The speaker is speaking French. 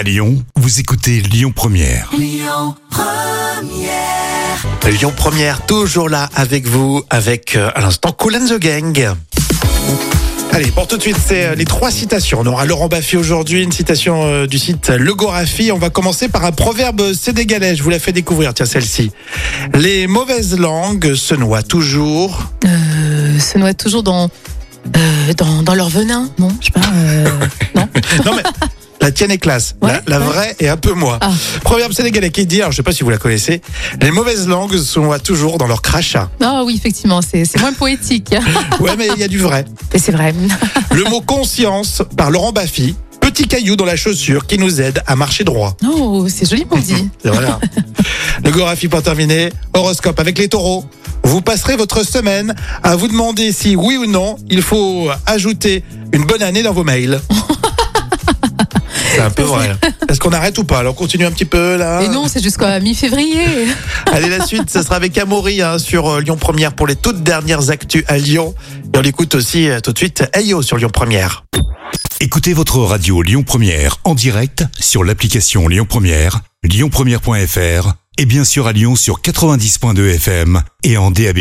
À Lyon, vous écoutez Lyon Première. Lyon Première, toujours là avec vous, avec euh, à l'instant Cool and the Gang. Allez, pour tout de suite, c'est euh, les trois citations. On aura Laurent Baffy aujourd'hui, une citation euh, du site Legographie. On va commencer par un proverbe sénégalais. Je vous la fais découvrir, tiens, celle-ci. Les mauvaises langues se noient toujours. Euh, se noient toujours dans, euh, dans, dans leur venin, non Je sais pas. euh, non Non mais la tienne est classe. Ouais, la la ouais. vraie est un peu moins. Ah. Proverbe sénégalais qui dit, alors je sais pas si vous la connaissez, les mauvaises langues se noient toujours dans leur crachat. Ah oui, effectivement, c'est moins poétique. Ouais, mais il y a du vrai. Et c'est vrai. Le mot conscience par Laurent Baffy. Petit caillou dans la chaussure qui nous aide à marcher droit. Oh, c'est joliment dit. Hein. Le Gorafi pour terminer. Horoscope avec les taureaux. Vous passerez votre semaine à vous demander si oui ou non il faut ajouter une bonne année dans vos mails. C'est un peu vrai. Est-ce qu'on arrête ou pas Alors on continue un petit peu là. Et non, c'est jusqu'à mi-février. Allez, la suite, ce sera avec Amaury hein, sur euh, Lyon Première pour les toutes dernières actus à Lyon. Et on l'écoute aussi euh, tout de suite Ayo sur Lyon Première. Écoutez votre radio Lyon Première en direct sur l'application Lyon Première, lyonpremière.fr et bien sûr à Lyon sur 90.2 FM et en DAB+.